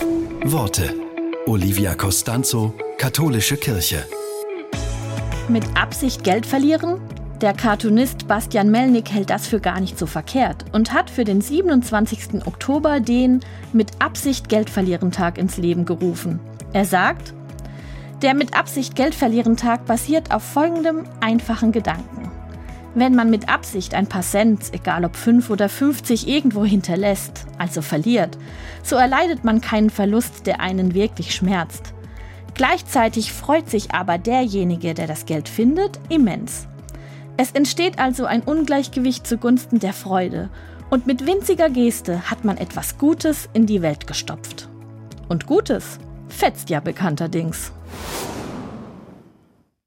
Worte. Olivia Costanzo, Katholische Kirche. Mit Absicht Geld verlieren? Der Cartoonist Bastian Melnick hält das für gar nicht so verkehrt und hat für den 27. Oktober den Mit Absicht Geld verlieren Tag ins Leben gerufen. Er sagt, der Mit Absicht Geld verlieren Tag basiert auf folgendem einfachen Gedanken. Wenn man mit Absicht ein paar Cent, egal ob 5 oder 50, irgendwo hinterlässt, also verliert, so erleidet man keinen Verlust, der einen wirklich schmerzt. Gleichzeitig freut sich aber derjenige, der das Geld findet, immens. Es entsteht also ein Ungleichgewicht zugunsten der Freude und mit winziger Geste hat man etwas Gutes in die Welt gestopft. Und Gutes fetzt ja bekannterdings.